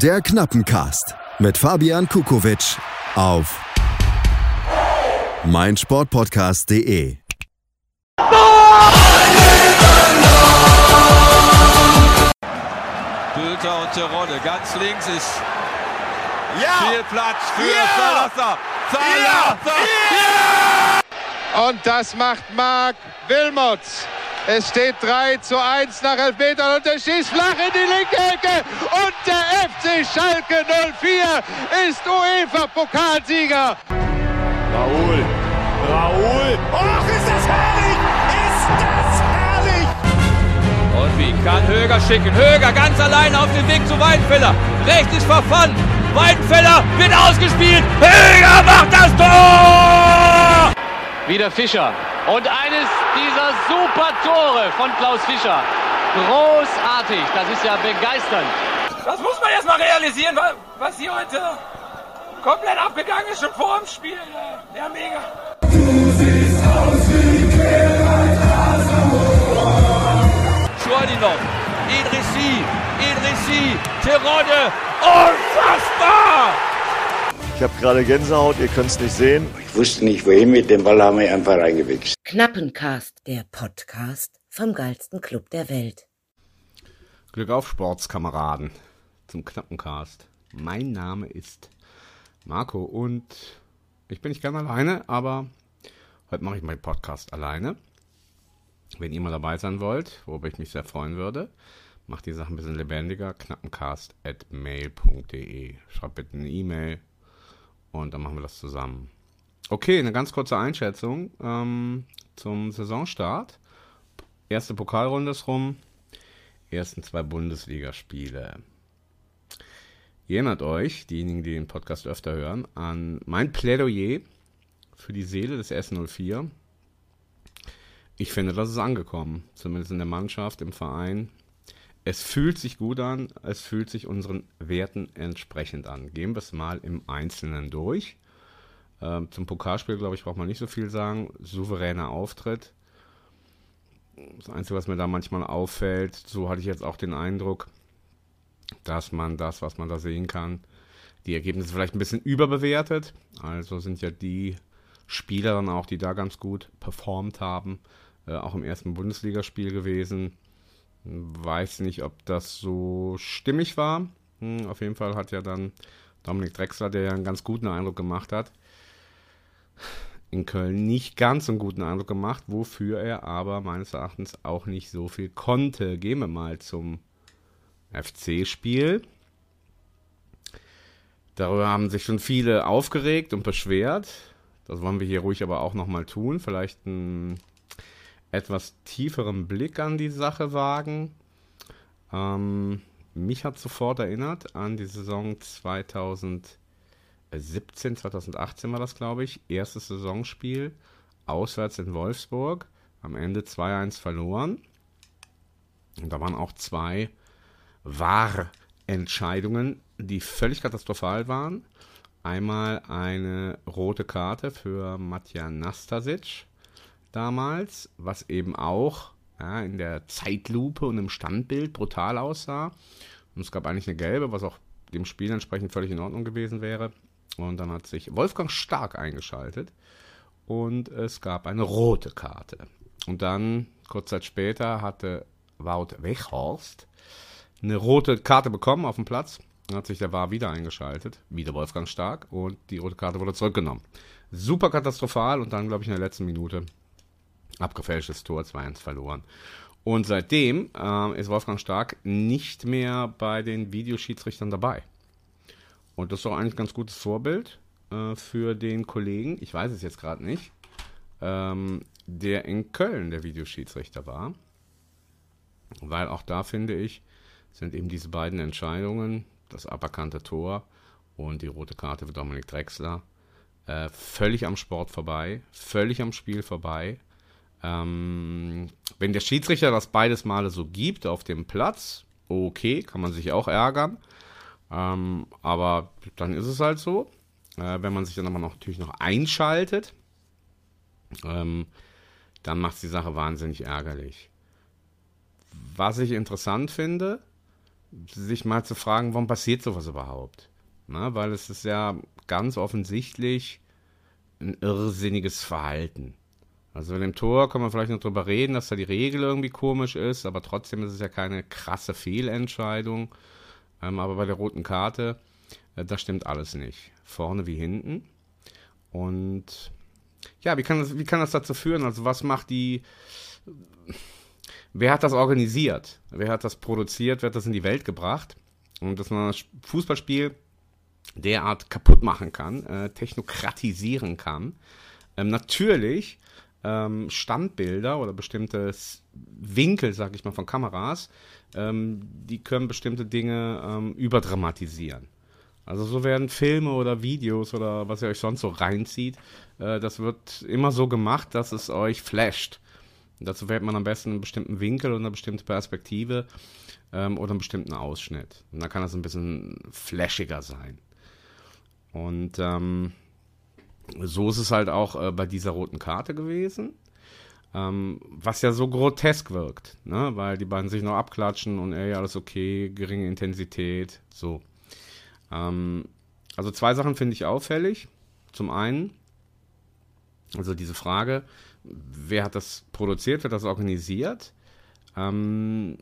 Der Knappencast mit Fabian Kukowitsch auf meinsportpodcast.de. Bülter und Terodde. Ganz links ist Ja! viel Platz für Ja! Salazar. Salazar. Und das macht Marc Wilmots. Es steht 3 zu 1 nach Elfmetern und er schießt flach in die linke Ecke. Und der FC Schalke 04 ist UEFA-Pokalsieger. Raoul. Raoul. Och, ist das herrlich! Ist das herrlich! Und wie kann Höger schicken? Höger ganz allein auf dem Weg zu Weidenfeller. Rechts ist verfangen. Weidenfeller wird ausgespielt. Höger macht das Tor! Wieder Fischer. Und eines dieser super Tore von Klaus Fischer. Großartig. Das ist ja begeisternd. Das muss man erst mal realisieren, wa- was hier heute komplett abgegangen ist, schon vor dem Spiel. äh, Ja, mega. Schwerdinov, Idrissi, Idrissi, Terodde. Unfassbar! Ich habe gerade Gänsehaut, ihr könnt es nicht sehen. Ich wusste nicht wohin mit dem Ball, haben wir einfach reingewichst. Knappencast, der Podcast vom geilsten Club der Welt. Glück auf, Sportskameraden, zum Knappencast. Mein Name ist Marco und ich bin nicht gerne alleine, aber heute mache ich meinen Podcast alleine. Wenn ihr mal dabei sein wollt, worüber ich mich sehr freuen würde, macht die Sache ein bisschen lebendiger. Knappencast at mail.de. Schreibt bitte eine E-Mail und dann machen wir das zusammen. Okay, eine ganz kurze Einschätzung ähm, zum Saisonstart. Erste Pokalrunde ist rum ersten zwei Bundesligaspiele. Ihr erinnert euch, diejenigen, die den Podcast öfter hören, an mein Plädoyer für die Seele des S04. Ich finde, das ist angekommen, zumindest in der Mannschaft, im Verein. Es fühlt sich gut an, es fühlt sich unseren Werten entsprechend an. Gehen wir es mal im Einzelnen durch. Ähm, zum Pokalspiel, glaube ich, braucht man nicht so viel sagen. Souveräner Auftritt. Das Einzige, was mir da manchmal auffällt, so hatte ich jetzt auch den Eindruck, dass man das, was man da sehen kann, die Ergebnisse vielleicht ein bisschen überbewertet. Also sind ja die Spieler dann auch, die da ganz gut performt haben, äh, auch im ersten Bundesligaspiel gewesen. Weiß nicht, ob das so stimmig war. Hm, auf jeden Fall hat ja dann Dominik Drexler, der ja einen ganz guten Eindruck gemacht hat, in Köln nicht ganz so einen guten Eindruck gemacht, wofür er aber meines Erachtens auch nicht so viel konnte. Gehen wir mal zum FC-Spiel. Darüber haben sich schon viele aufgeregt und beschwert. Das wollen wir hier ruhig aber auch nochmal tun. Vielleicht einen etwas tieferen Blick an die Sache wagen. Ähm, mich hat sofort erinnert an die Saison 2000. 17, 2018 war das, glaube ich. Erstes Saisonspiel. Auswärts in Wolfsburg. Am Ende 2-1 verloren. Und da waren auch zwei Wahrentscheidungen, die völlig katastrophal waren. Einmal eine rote Karte für Matja Nastasic damals, was eben auch ja, in der Zeitlupe und im Standbild brutal aussah. Und es gab eigentlich eine gelbe, was auch dem Spiel entsprechend völlig in Ordnung gewesen wäre. Und dann hat sich Wolfgang Stark eingeschaltet und es gab eine rote Karte. Und dann, kurz Zeit später, hatte Wout Weghorst eine rote Karte bekommen auf dem Platz. Dann hat sich der VAR wieder eingeschaltet, wieder Wolfgang Stark und die rote Karte wurde zurückgenommen. Super katastrophal und dann, glaube ich, in der letzten Minute abgefälschtes Tor 2-1 verloren. Und seitdem äh, ist Wolfgang Stark nicht mehr bei den Videoschiedsrichtern dabei. Und das ist doch eigentlich ein ganz gutes Vorbild äh, für den Kollegen, ich weiß es jetzt gerade nicht, ähm, der in Köln der Videoschiedsrichter war. Weil auch da finde ich, sind eben diese beiden Entscheidungen, das aberkannte Tor und die rote Karte für Dominik Drexler, äh, völlig am Sport vorbei, völlig am Spiel vorbei. Ähm, wenn der Schiedsrichter das beides Male so gibt auf dem Platz, okay, kann man sich auch ärgern. Ähm, aber dann ist es halt so. Äh, wenn man sich dann aber noch, natürlich noch einschaltet, ähm, dann macht es die Sache wahnsinnig ärgerlich. Was ich interessant finde, sich mal zu fragen, warum passiert sowas überhaupt? Na, weil es ist ja ganz offensichtlich ein irrsinniges Verhalten. Also in dem Tor kann man vielleicht noch drüber reden, dass da die Regel irgendwie komisch ist, aber trotzdem ist es ja keine krasse Fehlentscheidung. Ähm, aber bei der roten Karte, äh, da stimmt alles nicht. Vorne wie hinten. Und ja, wie kann, das, wie kann das dazu führen? Also was macht die... Wer hat das organisiert? Wer hat das produziert? Wer hat das in die Welt gebracht? Und dass man das Fußballspiel derart kaputt machen kann, äh, technokratisieren kann. Ähm, natürlich ähm, Standbilder oder bestimmte Winkel, sag ich mal, von Kameras, ähm, die können bestimmte Dinge ähm, überdramatisieren. Also so werden Filme oder Videos oder was ihr euch sonst so reinzieht, äh, das wird immer so gemacht, dass es euch flasht. dazu wählt man am besten einen bestimmten Winkel und eine bestimmte Perspektive ähm, oder einen bestimmten Ausschnitt. Und dann kann das ein bisschen flashiger sein. Und ähm, so ist es halt auch äh, bei dieser roten Karte gewesen. Ähm, was ja so grotesk wirkt, ne? weil die beiden sich noch abklatschen und ey, alles okay, geringe Intensität, so. Ähm, also zwei Sachen finde ich auffällig. Zum einen, also diese Frage, wer hat das produziert, wer hat das organisiert? Ähm,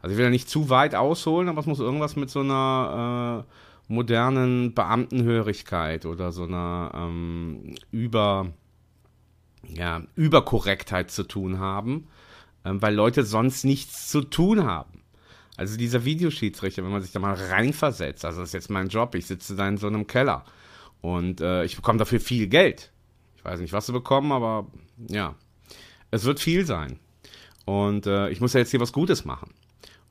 also ich will ja nicht zu weit ausholen, aber es muss irgendwas mit so einer äh, modernen Beamtenhörigkeit oder so einer ähm, Über, ja, Überkorrektheit zu tun haben, ähm, weil Leute sonst nichts zu tun haben. Also dieser Videoschiedsrichter, wenn man sich da mal reinversetzt, also das ist jetzt mein Job, ich sitze da in so einem Keller und äh, ich bekomme dafür viel Geld. Ich weiß nicht, was sie bekommen, aber ja, es wird viel sein. Und äh, ich muss ja jetzt hier was Gutes machen.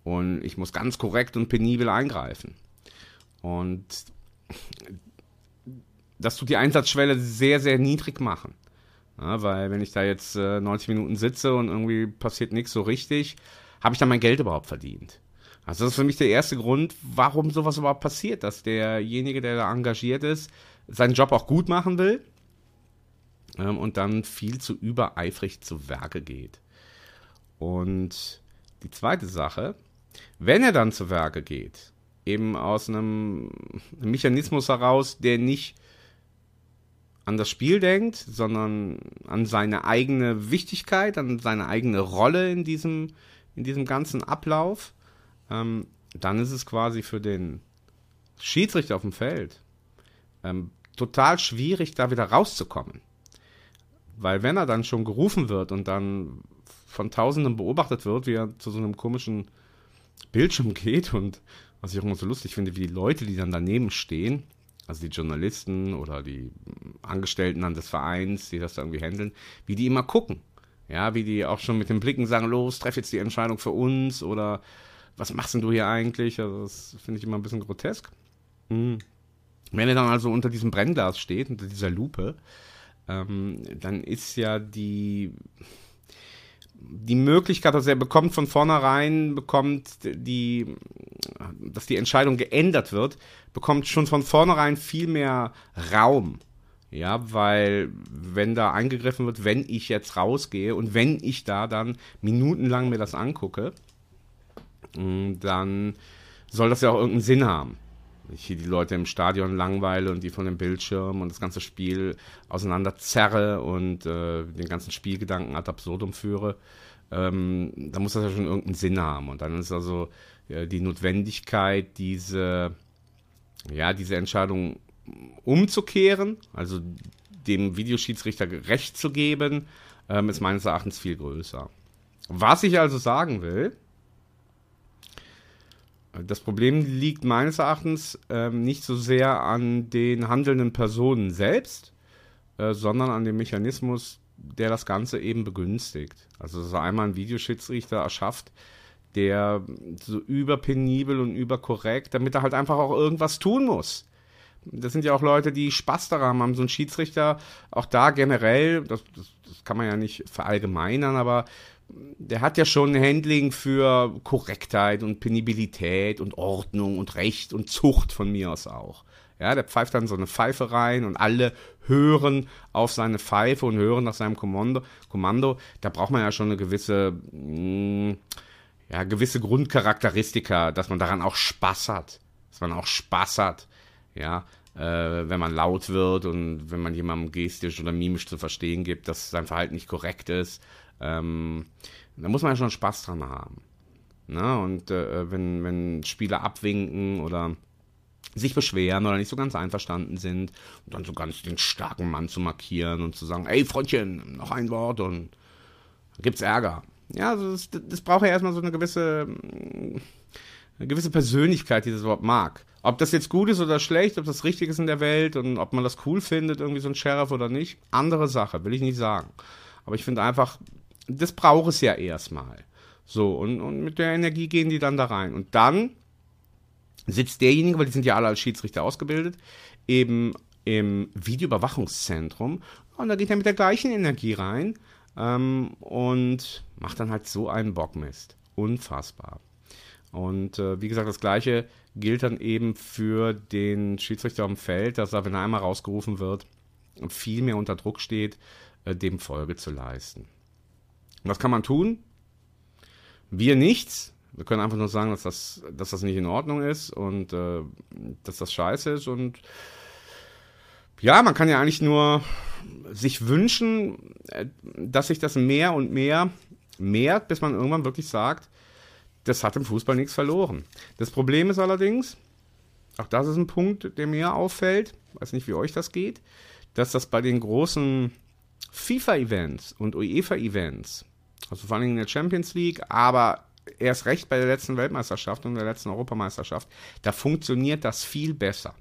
Und ich muss ganz korrekt und penibel eingreifen. Und das tut die Einsatzschwelle sehr, sehr niedrig machen. Ja, weil wenn ich da jetzt äh, 90 Minuten sitze und irgendwie passiert nichts so richtig, habe ich dann mein Geld überhaupt verdient? Also das ist für mich der erste Grund, warum sowas überhaupt passiert, dass derjenige, der da engagiert ist, seinen Job auch gut machen will ähm, und dann viel zu übereifrig zu Werke geht. Und die zweite Sache, wenn er dann zu Werke geht, eben aus einem Mechanismus heraus, der nicht an das Spiel denkt, sondern an seine eigene Wichtigkeit, an seine eigene Rolle in diesem, in diesem ganzen Ablauf, ähm, dann ist es quasi für den Schiedsrichter auf dem Feld ähm, total schwierig, da wieder rauszukommen. Weil wenn er dann schon gerufen wird und dann von Tausenden beobachtet wird, wie er zu so einem komischen Bildschirm geht und was ich auch immer so lustig finde, wie die Leute, die dann daneben stehen, also die Journalisten oder die Angestellten an des Vereins, die das da irgendwie handeln, wie die immer gucken. Ja, wie die auch schon mit den Blicken sagen, los, treff jetzt die Entscheidung für uns oder was machst denn du hier eigentlich? Also das finde ich immer ein bisschen grotesk. Mhm. Wenn er dann also unter diesem Brennglas steht, unter dieser Lupe, ähm, dann ist ja die die Möglichkeit, also er bekommt von vornherein, bekommt die, dass die Entscheidung geändert wird, bekommt schon von vornherein viel mehr Raum. Ja, weil wenn da eingegriffen wird, wenn ich jetzt rausgehe und wenn ich da dann minutenlang mir das angucke, mm, dann soll das ja auch irgendeinen Sinn haben. Ich hier die Leute im Stadion langweile und die von dem Bildschirm und das ganze Spiel auseinander zerre und äh, den ganzen Spielgedanken ad absurdum führe, ähm, da muss das ja schon irgendeinen Sinn haben. Und dann ist also äh, die Notwendigkeit, diese, ja, diese Entscheidung umzukehren, also dem Videoschiedsrichter Recht zu geben, ähm, ist meines Erachtens viel größer. Was ich also sagen will, das Problem liegt meines Erachtens ähm, nicht so sehr an den handelnden Personen selbst, äh, sondern an dem Mechanismus, der das Ganze eben begünstigt. Also so einmal ein Videoschiedsrichter erschafft, der so überpenibel und überkorrekt, damit er halt einfach auch irgendwas tun muss. Das sind ja auch Leute, die Spaß daran haben. So ein Schiedsrichter, auch da generell, das, das, das kann man ja nicht verallgemeinern, aber der hat ja schon ein Handling für Korrektheit und Penibilität und Ordnung und Recht und Zucht von mir aus auch. Ja, der pfeift dann so eine Pfeife rein und alle hören auf seine Pfeife und hören nach seinem Kommando. Kommando. Da braucht man ja schon eine gewisse, mh, mm, ja, gewisse Grundcharakteristika, dass man daran auch Spaß hat. Dass man auch Spaß hat, ja, äh, wenn man laut wird und wenn man jemandem gestisch oder mimisch zu verstehen gibt, dass sein Verhalten nicht korrekt ist. Ähm, da muss man ja schon Spaß dran haben. Ne? und äh, wenn, wenn Spieler abwinken oder sich beschweren oder nicht so ganz einverstanden sind und dann so ganz den starken Mann zu markieren und zu sagen, ey Freundchen, noch ein Wort und gibt's Ärger. Ja, also das, das braucht ja erstmal so eine gewisse, eine gewisse Persönlichkeit, die das überhaupt mag. Ob das jetzt gut ist oder schlecht, ob das richtig ist in der Welt und ob man das cool findet, irgendwie so ein Sheriff oder nicht, andere Sache, will ich nicht sagen. Aber ich finde einfach, das braucht es ja erstmal. So, und, und mit der Energie gehen die dann da rein. Und dann sitzt derjenige, weil die sind ja alle als Schiedsrichter ausgebildet, eben im Videoüberwachungszentrum und da geht er mit der gleichen Energie rein ähm, und macht dann halt so einen Bockmist. Unfassbar. Und äh, wie gesagt, das gleiche gilt dann eben für den Schiedsrichter am Feld, dass er, wenn er einmal rausgerufen wird, viel mehr unter Druck steht, äh, dem Folge zu leisten. Was kann man tun? Wir nichts. Wir können einfach nur sagen, dass das, dass das nicht in Ordnung ist und äh, dass das scheiße ist. Und ja, man kann ja eigentlich nur sich wünschen, äh, dass sich das mehr und mehr mehrt, bis man irgendwann wirklich sagt, das hat im Fußball nichts verloren. Das Problem ist allerdings, auch das ist ein Punkt, der mir auffällt, weiß nicht, wie euch das geht, dass das bei den großen FIFA-Events und UEFA-Events, also vor allem in der Champions League, aber erst recht bei der letzten Weltmeisterschaft und der letzten Europameisterschaft, da funktioniert das viel besser.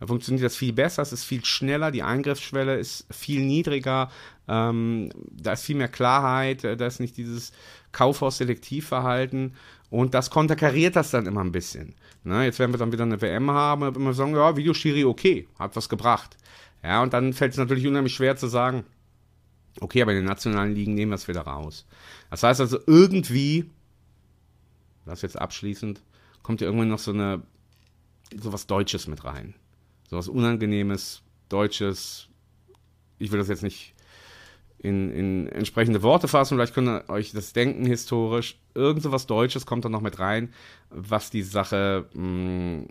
Da funktioniert das viel besser, es ist viel schneller, die Eingriffsschwelle ist viel niedriger, ähm, da ist viel mehr Klarheit, äh, da ist nicht dieses Kaufhaus-Selektivverhalten und das konterkariert das dann immer ein bisschen. Ne, jetzt werden wir dann wieder eine WM haben und immer sagen, ja, Videoschiri okay, hat was gebracht. Ja, und dann fällt es natürlich unheimlich schwer zu sagen, okay, aber in den nationalen Ligen nehmen wir es wieder raus. Das heißt also irgendwie das jetzt abschließend, kommt ja irgendwann noch so eine, so was Deutsches mit rein. So was Unangenehmes, Deutsches. Ich will das jetzt nicht in, in entsprechende Worte fassen, vielleicht könnt ihr euch das denken historisch. Irgend so was Deutsches kommt da noch mit rein, was die Sache mh, hm,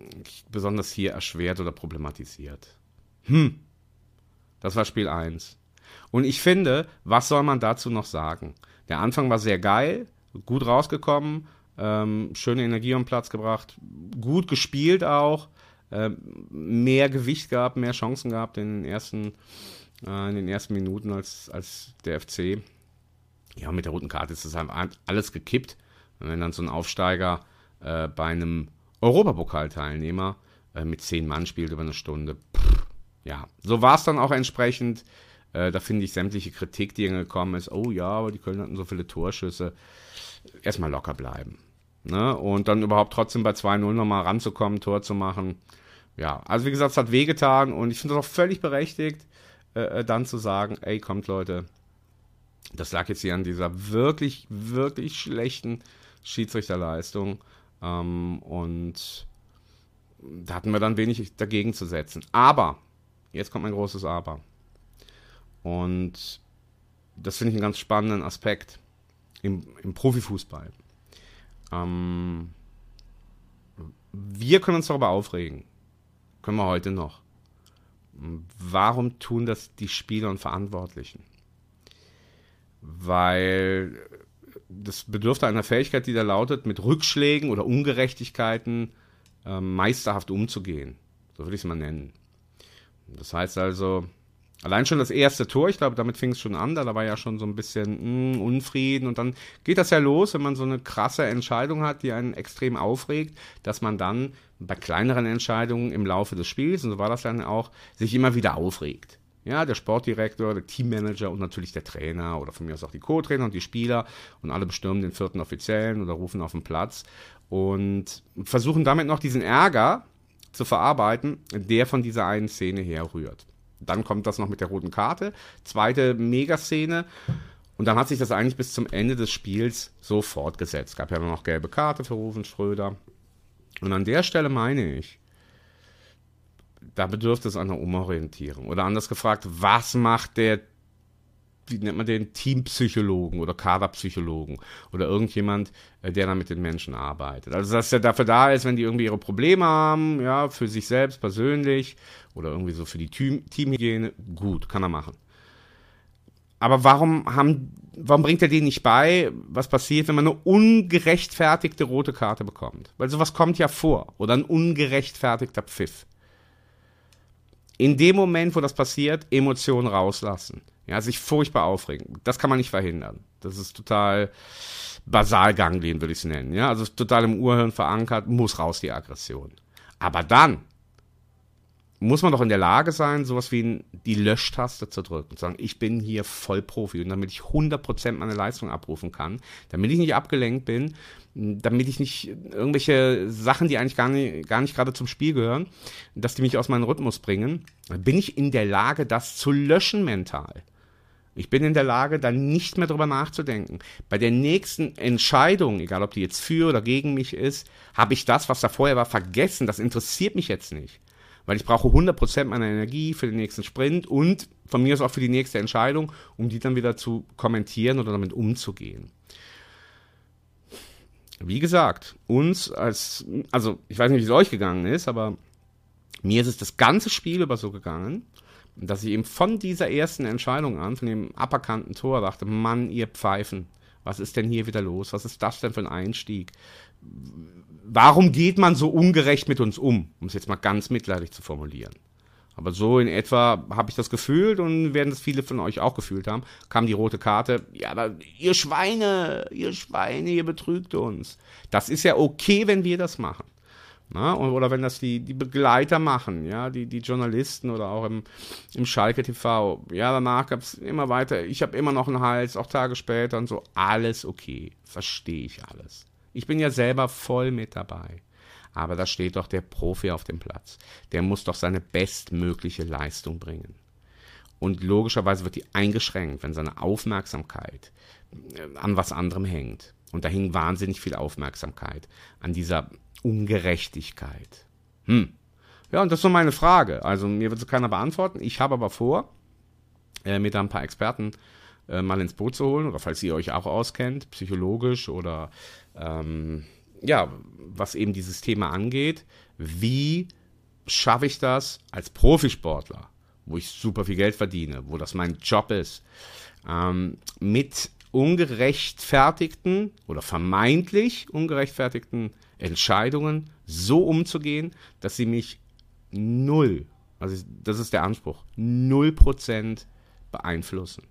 besonders hier erschwert oder problematisiert. Hm. Das war Spiel 1. Und ich finde, was soll man dazu noch sagen? Der Anfang war sehr geil, gut rausgekommen, ähm, schöne Energie am Platz gebracht, gut gespielt auch, äh, mehr Gewicht gehabt, mehr Chancen gehabt in den ersten, äh, in den ersten Minuten als, als der FC. Ja, mit der roten Karte ist das alles gekippt. Und wenn dann so ein Aufsteiger äh, bei einem Europapokalteilnehmer äh, mit zehn Mann spielt über eine Stunde, pff, ja, so war es dann auch entsprechend. Äh, da finde ich sämtliche Kritik, die gekommen ist, oh ja, aber die Köln hatten so viele Torschüsse. Erstmal locker bleiben. Ne? Und dann überhaupt trotzdem bei 2-0 nochmal ranzukommen, Tor zu machen. Ja, also wie gesagt, es hat wehgetan und ich finde es auch völlig berechtigt, äh, äh, dann zu sagen, ey, kommt Leute, das lag jetzt hier an dieser wirklich, wirklich schlechten Schiedsrichterleistung. Ähm, und da hatten wir dann wenig dagegen zu setzen. Aber, jetzt kommt mein großes Aber. Und das finde ich einen ganz spannenden Aspekt im, im Profifußball. Ähm, wir können uns darüber aufregen. Können wir heute noch. Warum tun das die Spieler und Verantwortlichen? Weil das bedürfte einer Fähigkeit, die da lautet, mit Rückschlägen oder Ungerechtigkeiten äh, meisterhaft umzugehen. So würde ich es mal nennen. Das heißt also, Allein schon das erste Tor, ich glaube, damit fing es schon an, da war ja schon so ein bisschen mh, hm, Unfrieden und dann geht das ja los, wenn man so eine krasse Entscheidung hat, die einen extrem aufregt, dass man dann bei kleineren Entscheidungen im Laufe des Spiels, und so war das dann auch, sich immer wieder aufregt. Ja, der Sportdirektor, der Teammanager und natürlich der Trainer oder von mir aus auch die Co-Trainer und die Spieler und alle bestürmen den vierten Offiziellen oder rufen auf den Platz und versuchen damit noch diesen Ärger zu verarbeiten, der von dieser einen Szene herrührt. Dann kommt das noch mit der roten Karte. Zweite Megaszene. Und dann hat sich das eigentlich bis zum Ende des Spiels so fortgesetzt. Es gab ja noch gelbe Karte für Rufen Schröder. Und an der Stelle meine ich, da bedürfte es einer Umorientierung. Oder anders gefragt, was macht der wie nennt man den, Teampsychologen oder Kaderpsychologen oder irgendjemand, äh, der da mit den Menschen arbeitet. Also dass er dafür da ist, wenn die irgendwie ihre Probleme haben, ja, für sich selbst persönlich oder irgendwie so für die Team Teamhygiene, gut, kann er machen. Aber warum haben, warum bringt er denen nicht bei, was passiert, wenn man eine ungerechtfertigte rote Karte bekommt? Weil sowas kommt ja vor. Oder ein ungerechtfertigter Pfiff. In dem Moment, wo das passiert, Emotionen rauslassen. Ja, sich furchtbar aufregen. Das kann man nicht verhindern. Das ist total Basalganglien, würde ich es nennen. Ja, also total im Urhirn verankert, muss raus die Aggression. Aber dann muss man doch in der Lage sein, sowas wie die Löschtaste zu drücken. Zu sagen, ich bin hier Vollprofi und damit ich 100% meine Leistung abrufen kann, damit ich nicht abgelenkt bin, damit ich nicht irgendwelche Sachen, die eigentlich gar nicht, gar nicht gerade zum Spiel gehören, dass die mich aus meinem Rhythmus bringen, bin ich in der Lage, das zu löschen mental. Ich bin in der Lage, dann nicht mehr drüber nachzudenken. Bei der nächsten Entscheidung, egal ob die jetzt für oder gegen mich ist, habe ich das, was da vorher war, vergessen. Das interessiert mich jetzt nicht weil ich brauche 100% meiner Energie für den nächsten Sprint und von mir aus auch für die nächste Entscheidung, um die dann wieder zu kommentieren oder damit umzugehen. Wie gesagt, uns als, also ich weiß nicht, wie es euch gegangen ist, aber mir ist es das ganze Spiel über so gegangen, dass ich eben von dieser ersten Entscheidung an, von dem aberkannten Tor, dachte, Mann, ihr Pfeifen, was ist denn hier wieder los? Was ist das denn für ein Einstieg? Warum geht man so ungerecht mit uns um? Um es jetzt mal ganz mitleidig zu formulieren. Aber so in etwa habe ich das gefühlt und werden das viele von euch auch gefühlt haben, kam die rote Karte. Ja, aber ihr Schweine, ihr Schweine, ihr betrügt uns. Das ist ja okay, wenn wir das machen. Na, oder wenn das die, die Begleiter machen, ja, die, die Journalisten oder auch im, im Schalke TV. Ja, danach gab es immer weiter, ich habe immer noch einen Hals, auch Tage später und so. Alles okay, verstehe ich alles. Ich bin ja selber voll mit dabei. Aber da steht doch der Profi auf dem Platz. Der muss doch seine bestmögliche Leistung bringen. Und logischerweise wird die eingeschränkt, wenn seine Aufmerksamkeit äh, an was anderem hängt. Und da hing wahnsinnig viel Aufmerksamkeit an dieser Ungerechtigkeit. Hm. Ja, und das ist so meine Frage. Also mir wird es keiner beantworten. Ich habe aber vor, äh, mir ein paar Experten äh, mal ins Boot zu holen, oder falls ihr euch auch auskennt, psychologisch oder ähm, ja, was eben dieses Thema angeht, wie schaffe ich das als Profisportler, wo ich super viel Geld verdiene, wo das mein Job ist, ähm, mit ungerechtfertigten oder vermeintlich ungerechtfertigten Entscheidungen so umzugehen, dass sie mich null, also das ist der Anspruch, null Prozent beeinflussen.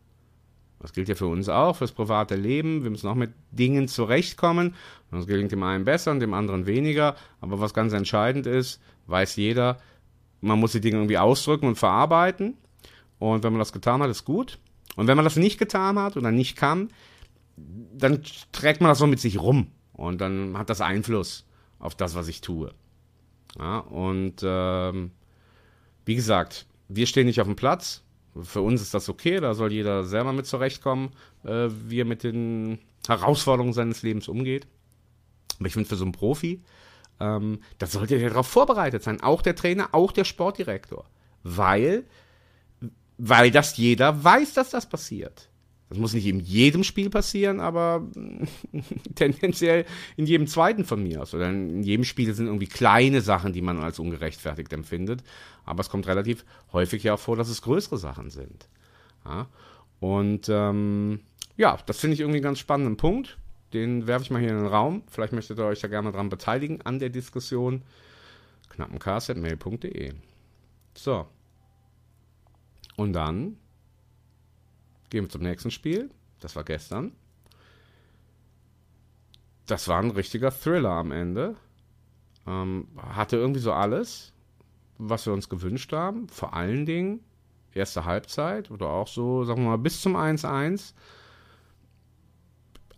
Das gilt ja für uns auch, fürs private Leben. Wir müssen auch mit Dingen zurechtkommen. Das gelingt dem einen besser und dem anderen weniger. Aber was ganz entscheidend ist, weiß jeder, man muss die Dinge irgendwie ausdrücken und verarbeiten. Und wenn man das getan hat, ist gut. Und wenn man das nicht getan hat oder nicht kann, dann trägt man das so mit sich rum. Und dann hat das Einfluss auf das, was ich tue. Ja, und ähm, wie gesagt, wir stehen nicht auf dem Platz, für uns ist das okay, da soll jeder selber mit zurechtkommen, äh, wie er mit den Herausforderungen seines Lebens umgeht. Aber ich finde, für so einen Profi, ähm, da sollte er darauf vorbereitet sein. Auch der Trainer, auch der Sportdirektor. Weil, weil das jeder weiß, dass das passiert. Das muss nicht in jedem Spiel passieren, aber tendenziell in jedem zweiten von mir aus. Oder in jedem Spiel sind irgendwie kleine Sachen, die man als ungerechtfertigt empfindet. Aber es kommt relativ häufig ja auch vor, dass es größere Sachen sind. Ja? Und ähm, ja, das finde ich irgendwie einen ganz spannenden Punkt. Den werfe ich mal hier in den Raum. Vielleicht möchtet ihr euch da gerne dran beteiligen an der Diskussion. knappencast.mail.de So. Und dann Gehen wir zum nächsten Spiel. Das war gestern. Das war ein richtiger Thriller am Ende. Ähm, hatte irgendwie so alles, was wir uns gewünscht haben. Vor allen Dingen erste Halbzeit oder auch so, sagen wir mal, bis zum 1-1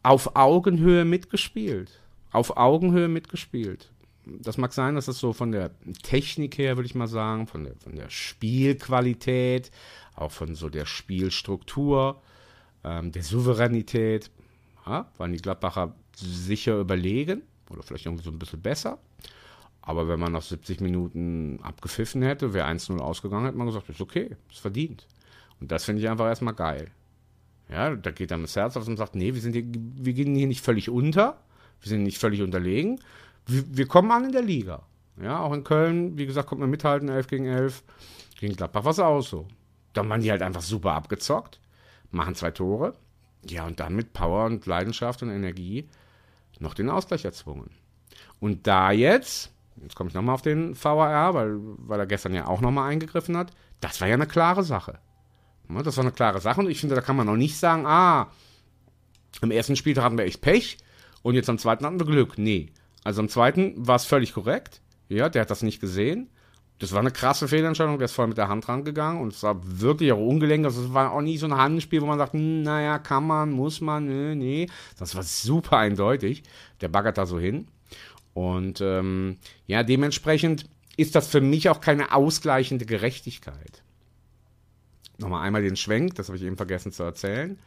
auf Augenhöhe mitgespielt. Auf Augenhöhe mitgespielt. Das mag sein, dass das so von der Technik her, würde ich mal sagen, von der, von der Spielqualität, auch von so der Spielstruktur, ähm, der Souveränität, ja, waren die Gladbacher sicher überlegen oder vielleicht irgendwie so ein bisschen besser. Aber wenn man nach 70 Minuten abgepfiffen hätte, wäre 1-0 ausgegangen, hätte man gesagt, ist okay, ist verdient. Und das finde ich einfach erstmal geil. Ja, da geht dann das Herz auf und sagt, nee, wir, sind hier, wir gehen hier nicht völlig unter, wir sind nicht völlig unterlegen, wir, wir kommen an in der Liga. Ja, auch in Köln, wie gesagt, kommt man mithalten, 11 gegen 11. Gegen Gladbach war es auch so. Dann waren die halt einfach super abgezockt, machen zwei Tore. Ja, und dann mit Power und Leidenschaft und Energie noch den Ausgleich erzwungen. Und da jetzt, jetzt komme ich nochmal auf den VAR, weil, weil er gestern ja auch nochmal eingegriffen hat, das war ja eine klare Sache. Das war eine klare Sache und ich finde, da kann man noch nicht sagen, ah, im ersten Spiel hatten wir echt Pech und jetzt am zweiten hatten wir Glück. Nee. Also am zweiten war es völlig korrekt. Ja, der hat das nicht gesehen. Das war eine krasse Fehlentscheidung, der ist voll mit der Hand rangegangen und es war wirklich auch ungelenkt. Also es war auch nie so ein Handspiel, wo man sagt, hm, naja, kann man, muss man, nee, nee. Das war super eindeutig. Der baggert da so hin. Und ähm, ja, dementsprechend ist das für mich auch keine ausgleichende Gerechtigkeit. Nochmal einmal den Schwenk, das habe ich eben vergessen zu erzählen.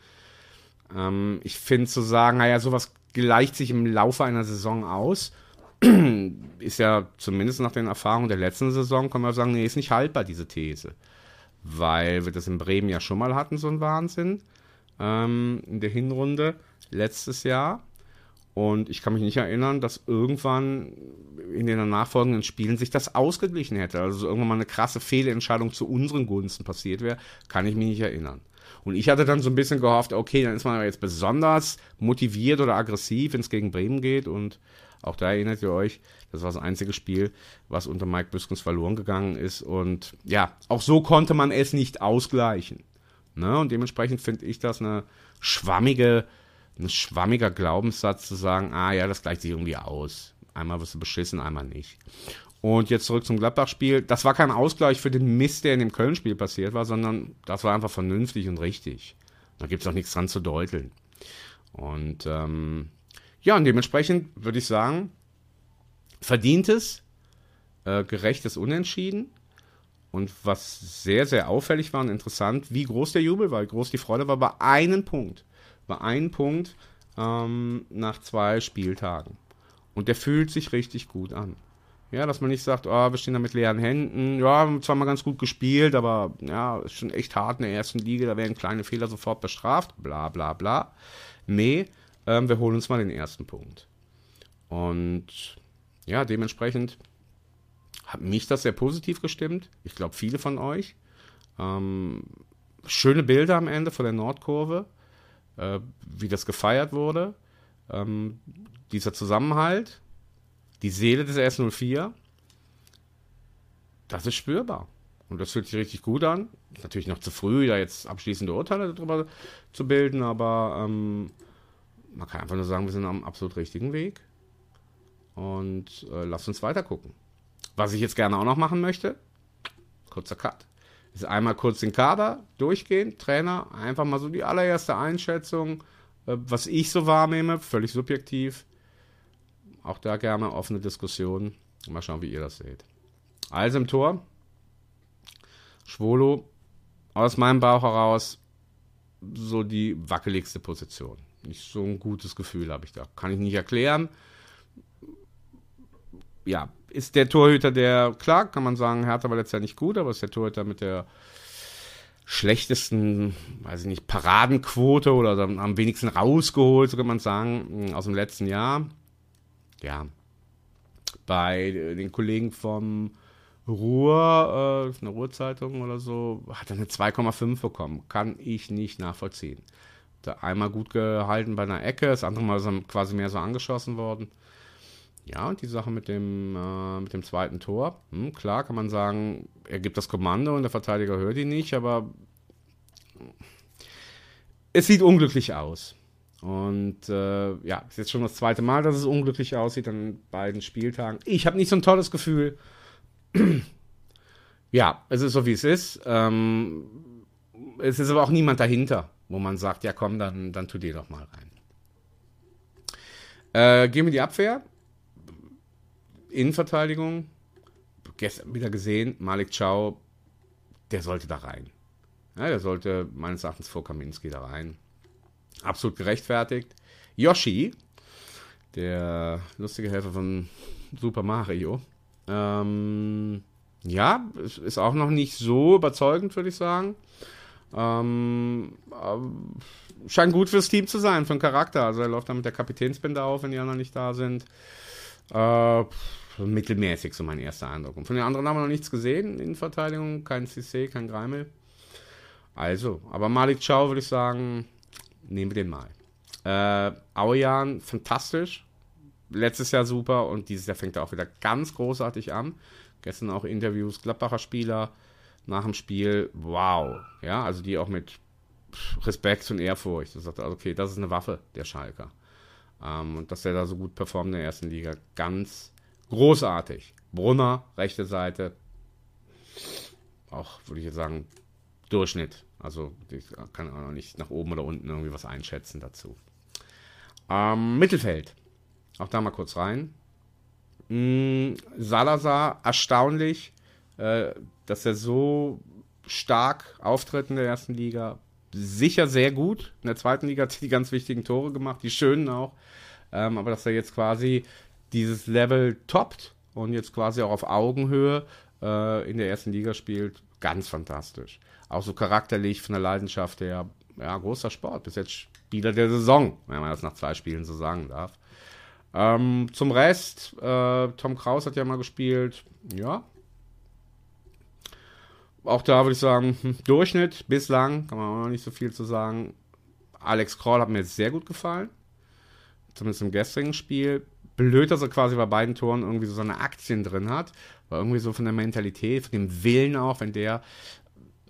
Ähm, ich finde zu sagen, naja, sowas gleicht sich im Laufe einer Saison aus, ist ja zumindest nach den Erfahrungen der letzten Saison, kann man sagen, nee, ist nicht haltbar, diese These. Weil wir das in Bremen ja schon mal hatten, so ein Wahnsinn, ähm, in der Hinrunde letztes Jahr. Und ich kann mich nicht erinnern, dass irgendwann in den nachfolgenden Spielen sich das ausgeglichen hätte. Also irgendwann mal eine krasse Fehlentscheidung zu unseren Gunsten passiert wäre, kann ich mich nicht erinnern. Und ich hatte dann so ein bisschen gehofft, okay, dann ist man jetzt besonders motiviert oder aggressiv, wenn es gegen Bremen geht. Und auch da erinnert ihr euch, das war das einzige Spiel, was unter Mike Büskens verloren gegangen ist. Und ja, auch so konnte man es nicht ausgleichen. Ne? Und dementsprechend finde ich das eine schwammige ein schwammiger Glaubenssatz zu sagen, ah ja, das gleicht sich irgendwie aus. Einmal wirst du beschissen, einmal nicht. Und jetzt zurück zum Gladbach-Spiel. Das war kein Ausgleich für den Mist, der in dem Köln-Spiel passiert war, sondern das war einfach vernünftig und richtig. Da gibt es auch nichts dran zu deuteln. Und ähm, ja, und dementsprechend würde ich sagen, verdientes, äh, gerechtes Unentschieden. Und was sehr, sehr auffällig war und interessant, wie groß der Jubel war, wie groß die Freude war, bei einem Punkt war ein Punkt ähm, nach zwei Spieltagen. Und der fühlt sich richtig gut an. Ja, dass man nicht sagt, oh, wir stehen da mit leeren Händen. Ja, haben zwar mal ganz gut gespielt, aber ja, ist schon echt hart in der ersten Liga, da werden kleine Fehler sofort bestraft, bla bla bla. Nee, ähm, wir holen uns mal den ersten Punkt. Und ja, dementsprechend hat mich das sehr positiv gestimmt. Ich glaube, viele von euch. Ähm, schöne Bilder am Ende von der Nordkurve äh, wie das gefeiert wurde. Ähm, dieser Zusammenhalt, die Seele des S04, das ist spürbar. Und das fühlt sich richtig gut an. Ist natürlich noch zu früh, da jetzt abschließende Urteile darüber zu bilden, aber ähm, man kann einfach nur sagen, wir sind am absolut richtigen Weg. Und äh, lasst uns weiter gucken. Was ich jetzt gerne auch noch machen möchte, kurzer Cut ist einmal kurz den Kader durchgehen, Trainer, einfach mal so die allererste Einschätzung, äh, was ich so wahrnehme, völlig subjektiv. Auch da gerne offene Diskussion. Mal schauen, wie ihr das seht. Also im Tor, Schwolo, aus meinem Bauch heraus so die wackeligste Position. Nicht so ein gutes Gefühl habe ich da. Kann ich nicht erklären. Ja, ist der Torhüter, der, klar, kann man sagen, Hertha war letztes Jahr nicht gut, aber ist der Torhüter mit der schlechtesten, weiß ich nicht, Paradenquote oder am wenigsten rausgeholt, so kann man sagen, aus dem letzten Jahr. Ja. Bei den Kollegen vom Ruhr, äh, eine Ruhrzeitung oder so, hat er eine 2,5 bekommen. Kann ich nicht nachvollziehen. Da einmal gut gehalten bei einer Ecke, das andere Mal ist er quasi mehr so angeschossen worden. Ja, und die Sache mit dem, äh, mit dem zweiten Tor, hm, klar kann man sagen, er gibt das Kommando und der Verteidiger hört ihn nicht, aber es sieht unglücklich aus. Und äh, ja, ist jetzt schon das zweite Mal, dass es unglücklich aussieht an beiden Spieltagen. Ich habe nicht so ein tolles Gefühl. ja, es ist so, wie es ist. Ähm, es ist aber auch niemand dahinter, wo man sagt, ja komm, dann, dann tu dir doch mal rein. Äh, gehen wir die Abwehr. Innenverteidigung, gestern wieder gesehen, Malik Chow, der sollte da rein. Ja, der sollte meines Erachtens vor Kaminski da rein. Absolut gerechtfertigt. Yoshi, der lustige Helfer von Super Mario, ähm, ja, ist auch noch nicht so überzeugend, würde ich sagen. Ähm, äh, scheint gut fürs Team zu sein, für den Charakter. Also er läuft dann mit der Kapitänsbinde auf, wenn die anderen nicht da sind. Äh, mittelmäßig, so mein erster Eindruck. Und von den anderen haben wir noch nichts gesehen in Verteidigung. Kein CC, kein Greimel. Also, aber Malik Chow würde ich sagen, nehmen wir den mal. Äh, Aujan, fantastisch. Letztes Jahr super und dieses Jahr fängt er auch wieder ganz großartig an. Gestern auch Interviews, Gladbacher Spieler nach dem Spiel. Wow. Ja, also die auch mit Respekt und Ehrfurcht. Sagt okay, das ist eine Waffe, der Schalker. Ähm, und dass er da so gut performt in der ersten Liga, ganz großartig. Brunner, rechte Seite. Auch, würde ich jetzt sagen, Durchschnitt. Also ich kann auch noch nicht nach oben oder unten irgendwie was einschätzen dazu. Ähm, Mittelfeld. Auch da mal kurz rein. Mm, Salazar, erstaunlich, äh, dass er so stark auftritt in der ersten Liga. Sicher sehr gut. In der zweiten Liga hat er die ganz wichtigen Tore gemacht, die schönen auch. Ähm, aber dass er jetzt quasi dieses Level toppt und jetzt quasi auch auf Augenhöhe äh, in der ersten Liga spielt, ganz fantastisch. Auch so charakterlich, von der Leidenschaft her, ja, großer Sport. Bis jetzt Spieler der Saison, wenn man das nach zwei Spielen so sagen darf. Ähm, zum Rest, äh, Tom Kraus hat ja mal gespielt, ja. Auch da würde ich sagen, hm, Durchschnitt bislang, kann man auch noch nicht so viel zu sagen. Alex Kroll hat mir sehr gut gefallen. Zumindest im gestrigen Spiel. Blöd, dass er quasi bei beiden Toren irgendwie so seine Aktien drin hat. War irgendwie so von der Mentalität, von dem Willen auch, wenn der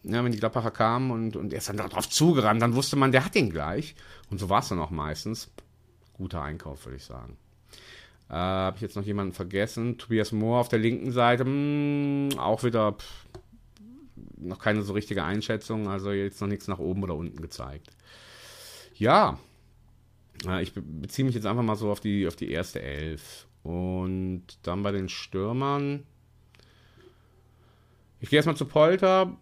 ja, wenn die Gladbacher kamen und, und er ist dann darauf zugerannt, dann wusste man, der hat ihn gleich. Und so war es dann auch meistens. Guter Einkauf, würde ich sagen. Äh, Habe ich jetzt noch jemanden vergessen? Tobias Mohr auf der linken Seite, mh, hm, auch wieder pff, noch keine so richtige Einschätzung, also jetzt noch nichts nach oben oder unten gezeigt. Ja, äh, ich beziehe mich jetzt einfach mal so auf die, auf die erste Elf. Und dann bei den Stürmern. Ich gehe erstmal zu Polter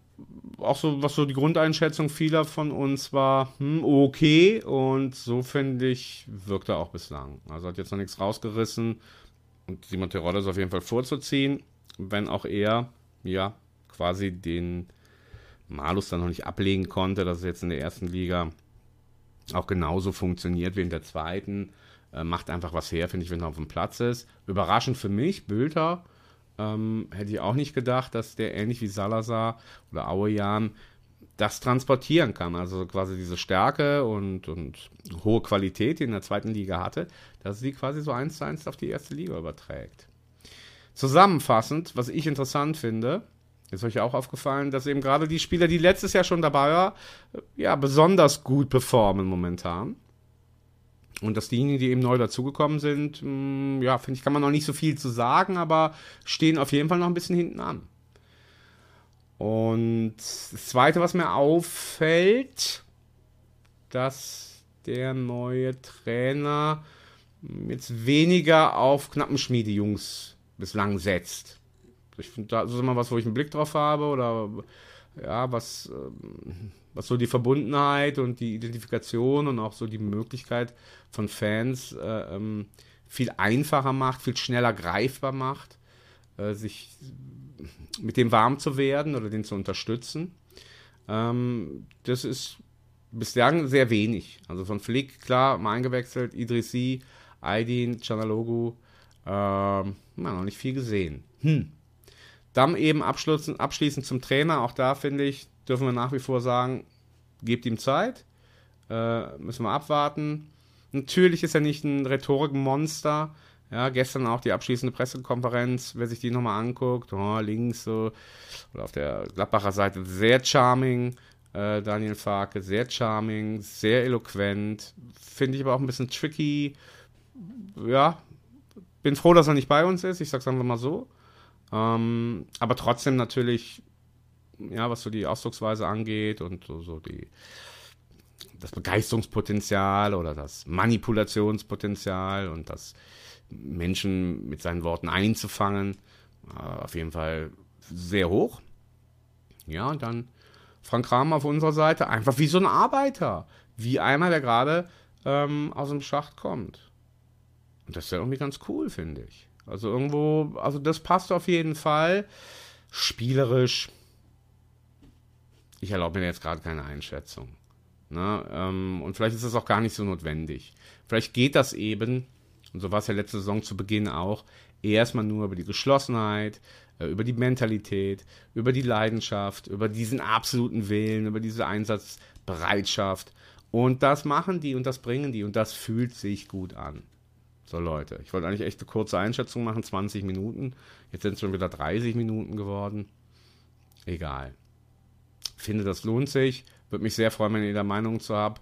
auch so, was so die Grundeinschätzung vieler von uns war, hm, okay. Und so finde ich, wirkt er auch bislang. Also hat jetzt noch nichts rausgerissen. Und Simon Terodde ist auf jeden Fall vorzuziehen, wenn auch er, ja, quasi den Malus dann noch nicht ablegen konnte, dass es jetzt in der ersten Liga auch genauso funktioniert wie in der zweiten. Äh, macht einfach was her, finde ich, wenn er auf dem Platz ist. Überraschend für mich, Bülter ähm, hätte ich auch nicht gedacht, dass der ähnlich wie Salazar oder Auejan das transportieren kann. Also quasi diese Stärke und, und hohe Qualität, die in der zweiten Liga hatte, dass sie quasi so eins zu eins auf die erste Liga überträgt. Zusammenfassend, was ich interessant finde, ist euch auch aufgefallen, dass eben gerade die Spieler, die letztes Jahr schon dabei waren, ja, besonders gut performen momentan. Und dass diejenigen, die eben neu dazugekommen sind, mh, mm, ja, finde ich, kann man noch nicht so viel zu sagen, aber stehen auf jeden Fall noch ein bisschen hinten an. Und das Zweite, was mir auffällt, dass der neue Trainer jetzt weniger auf Knappenschmiede-Jungs bislang setzt. Ich finde, das ist immer was, wo ich einen Blick drauf habe oder ja, was, ähm, was so die Verbundenheit und die Identifikation und auch so die Möglichkeit von Fans äh, ähm, viel einfacher macht, viel schneller greifbar macht, äh, sich mit dem warm zu werden oder den zu unterstützen. Ähm, das ist bislang sehr wenig. Also von Flick, klar, mal eingewechselt, Idrissi, Aydin, Chanalogu, äh, noch nicht viel gesehen. Hm. Dann eben abschließend zum Trainer, auch da finde ich, dürfen wir nach wie vor sagen, gebt ihm Zeit, äh, müssen wir abwarten. Natürlich ist er nicht ein Rhetorikmonster. Ja, gestern auch die abschließende Pressekonferenz, wer sich die nochmal anguckt, oh, links so, oder auf der Gladbacher Seite, sehr charming, äh, Daniel Farke, sehr charming, sehr eloquent, finde ich aber auch ein bisschen tricky. Ja, bin froh, dass er nicht bei uns ist, ich sag's einfach mal so. Ähm, aber trotzdem natürlich, ja, was so die Ausdrucksweise angeht und so, so die, das Begeisterungspotenzial oder das Manipulationspotenzial und das Menschen mit seinen Worten einzufangen, äh, auf jeden Fall sehr hoch. Ja, und dann Frank Kramer auf unserer Seite, einfach wie so ein Arbeiter, wie einer, der gerade ähm, aus dem Schacht kommt. Und das ist ja irgendwie ganz cool, finde ich. Also irgendwo, also das passt auf jeden Fall. Spielerisch ich erlaube mir jetzt gerade keine Einschätzung. Ne? Ähm, und vielleicht ist das auch gar nicht so notwendig. Vielleicht geht das eben, und so war es ja letzte Saison zu Beginn auch, erstmal nur über die Geschlossenheit, äh, über die Mentalität, über die Leidenschaft, über diesen absoluten Willen, über diese Einsatzbereitschaft. Und das machen die und das bringen die und das fühlt sich gut an. So Leute, ich wollte eigentlich echt eine kurze Einschätzung machen, 20 Minuten. Jetzt sind es schon wieder 30 Minuten geworden. Egal. Finde, das lohnt sich. Würde mich sehr freuen, wenn ihr da Meinung zu habt.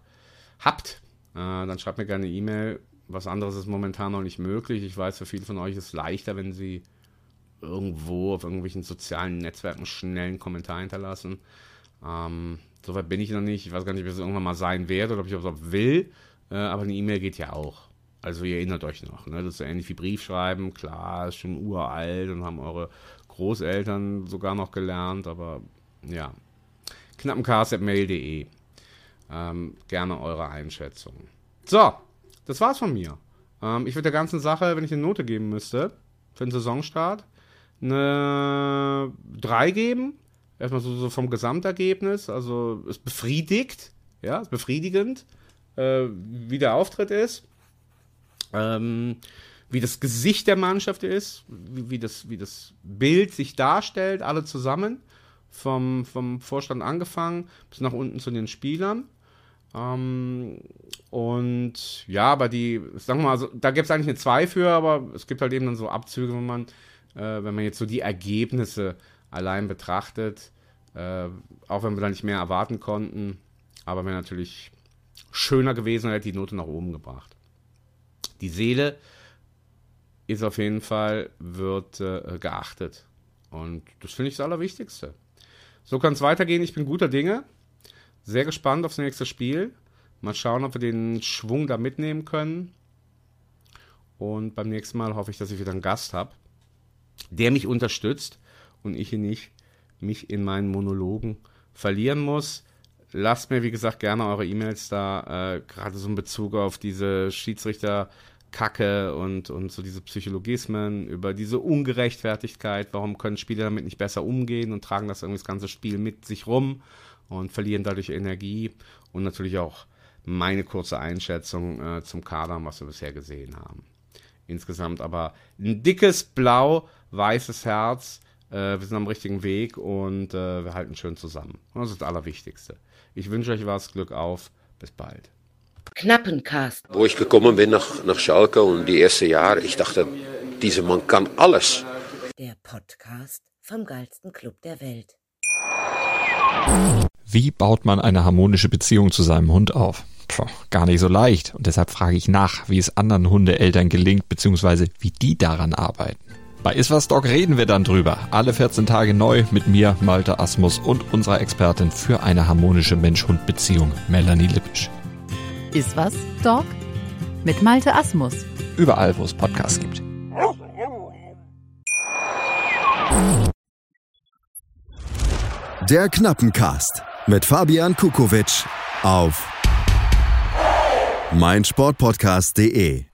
Habt, äh, dann schreibt mir gerne eine E-Mail. Was anderes ist momentan noch nicht möglich. Ich weiß, für viele von euch ist es leichter, wenn sie irgendwo auf irgendwelchen sozialen Netzwerken schnell einen Kommentar hinterlassen. Ähm, Soweit bin ich noch nicht. Ich weiß gar nicht, ob es irgendwann mal sein werde oder ob ich auch will. Äh, aber eine E-Mail geht ja auch. Also ihr erinnert euch noch. Ne? Das ist so ähnlich wie Briefschreiben. Klar, ist schon uralt und haben eure Großeltern sogar noch gelernt. Aber ja. knappencast.mail.de ähm, Gerne eure Einschätzung. So, das war's von mir. Ähm, ich würde der ganzen Sache, wenn ich eine Note geben müsste, für den Saisonstart, eine 3 geben. Erstmal so, so, vom Gesamtergebnis, also es befriedigt, ja, es befriedigend, äh, wie der Auftritt ist, ähm, wie das Gesicht der Mannschaft ist, wie, wie, das, wie das Bild sich darstellt, alle zusammen, vom, vom Vorstand angefangen bis nach unten zu den Spielern. Ähm, und ja, aber die, sagen wir mal, also, da gibt es eigentlich eine 2 für, aber es gibt halt eben dann so Abzüge, wenn man, äh, wenn man jetzt so die Ergebnisse allein betrachtet, äh, auch wenn wir da nicht mehr erwarten konnten, aber wäre natürlich schöner gewesen, hätte die Note nach oben gebracht. Die Seele ist auf jeden Fall, wird äh, geachtet. Und das finde ich das Allerwichtigste. So kann es weitergehen. Ich bin guter Dinge. Sehr gespannt aufs nächste Spiel. Mal schauen, ob wir den Schwung da mitnehmen können. Und beim nächsten Mal hoffe ich, dass ich wieder einen Gast habe, der mich unterstützt und ich ihn nicht mich in meinen Monologen verlieren muss. Lasst mir, wie gesagt, gerne eure E-Mails da, äh, gerade so in Bezug auf diese Schiedsrichter-Kacke und, und so diese Psychologismen, über diese Ungerechtfertigkeit, warum können Spieler damit nicht besser umgehen und tragen das irgendwie das ganze Spiel mit sich rum und verlieren dadurch Energie und natürlich auch meine kurze Einschätzung äh, zum Kader, was wir bisher gesehen haben. Insgesamt aber ein dickes blau-weißes Herz äh, wir sind am richtigen Weg und äh, wir halten schön zusammen. Das ist das Allerwichtigste. Ich wünsche euch was, Glück auf, bis bald. Knappencast. Wo ich gekommen bin nach, nach Schalke und die ersten Jahre, ich dachte, dieser Mann kann alles. Der Podcast vom geilsten Club der Welt. Wie baut man eine harmonische Beziehung zu seinem Hund auf? Puh, gar nicht so leicht. Und deshalb frage ich nach, wie es anderen Hundeeltern gelingt, beziehungsweise wie die daran arbeiten. Bei Iswas Dog reden wir dann drüber. Alle 14 Tage neu mit mir, Malte Asmus und unserer Expertin für eine harmonische Mensch-Hund-Beziehung, Melanie Lippisch. Iswas Dog mit Malte Asmus. Überall, wo es Podcasts gibt. Der Knappencast mit Fabian Kukowitsch auf meinsportpodcast.de